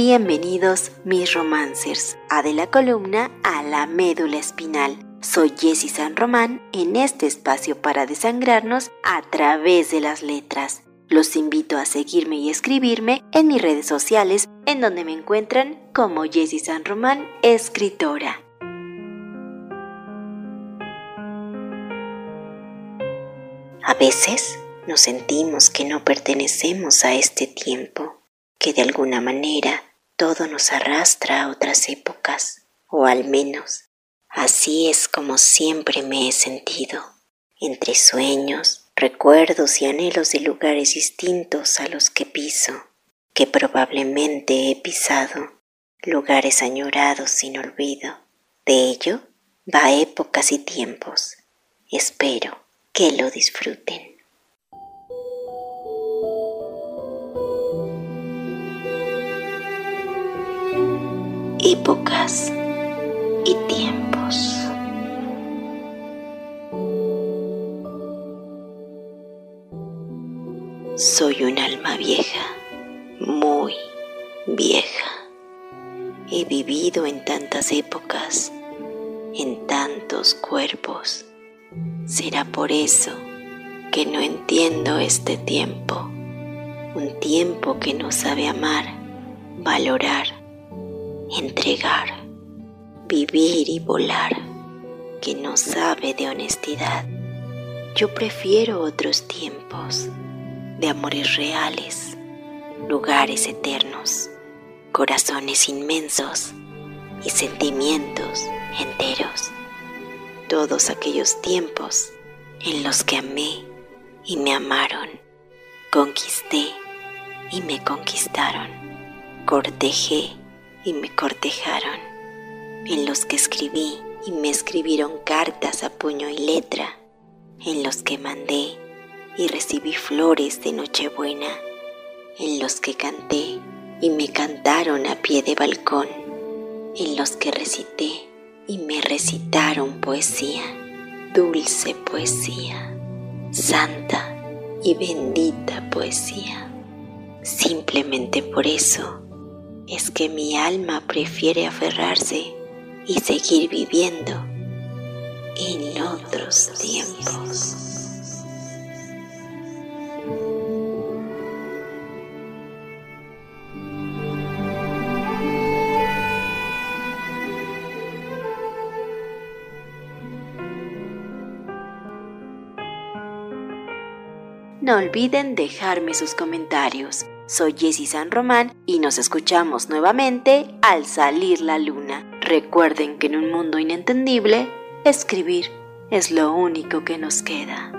Bienvenidos mis romancers a de la columna a la médula espinal. Soy Jessie San Román en este espacio para desangrarnos a través de las letras. Los invito a seguirme y escribirme en mis redes sociales en donde me encuentran como Jessie San Román, escritora. A veces nos sentimos que no pertenecemos a este tiempo, que de alguna manera todo nos arrastra a otras épocas, o al menos así es como siempre me he sentido, entre sueños, recuerdos y anhelos de lugares distintos a los que piso, que probablemente he pisado, lugares añorados sin olvido. De ello va épocas y tiempos. Espero que lo disfruten. Épocas y tiempos. Soy un alma vieja, muy vieja. He vivido en tantas épocas, en tantos cuerpos Será por eso que no entiendo este tiempo, un tiempo que no sabe amar, valorar, entregar, vivir y volar, que no sabe de honestidad. Yo prefiero otros tiempos de amores reales, lugares eternos, corazones inmensos y sentimientos enteros todos aquellos tiempos en los que amé y me amaron, conquisté y me conquistaron, cortejé y me cortejaron, en los que escribí y me escribieron cartas a puño y letra, en los que mandé y recibí flores de Nochebuena, en los que canté y me cantaron a pie de balcón, en los que recité y me recitaron poesía, dulce poesía, santa y bendita poesía. Simplemente por eso es que mi alma prefiere aferrarse y seguir viviendo en otros tiempos. No olviden dejarme sus comentarios. Soy Jessie San Román y nos escuchamos nuevamente al salir la luna. Recuerden que en un mundo inentendible, escribir es lo único que nos queda.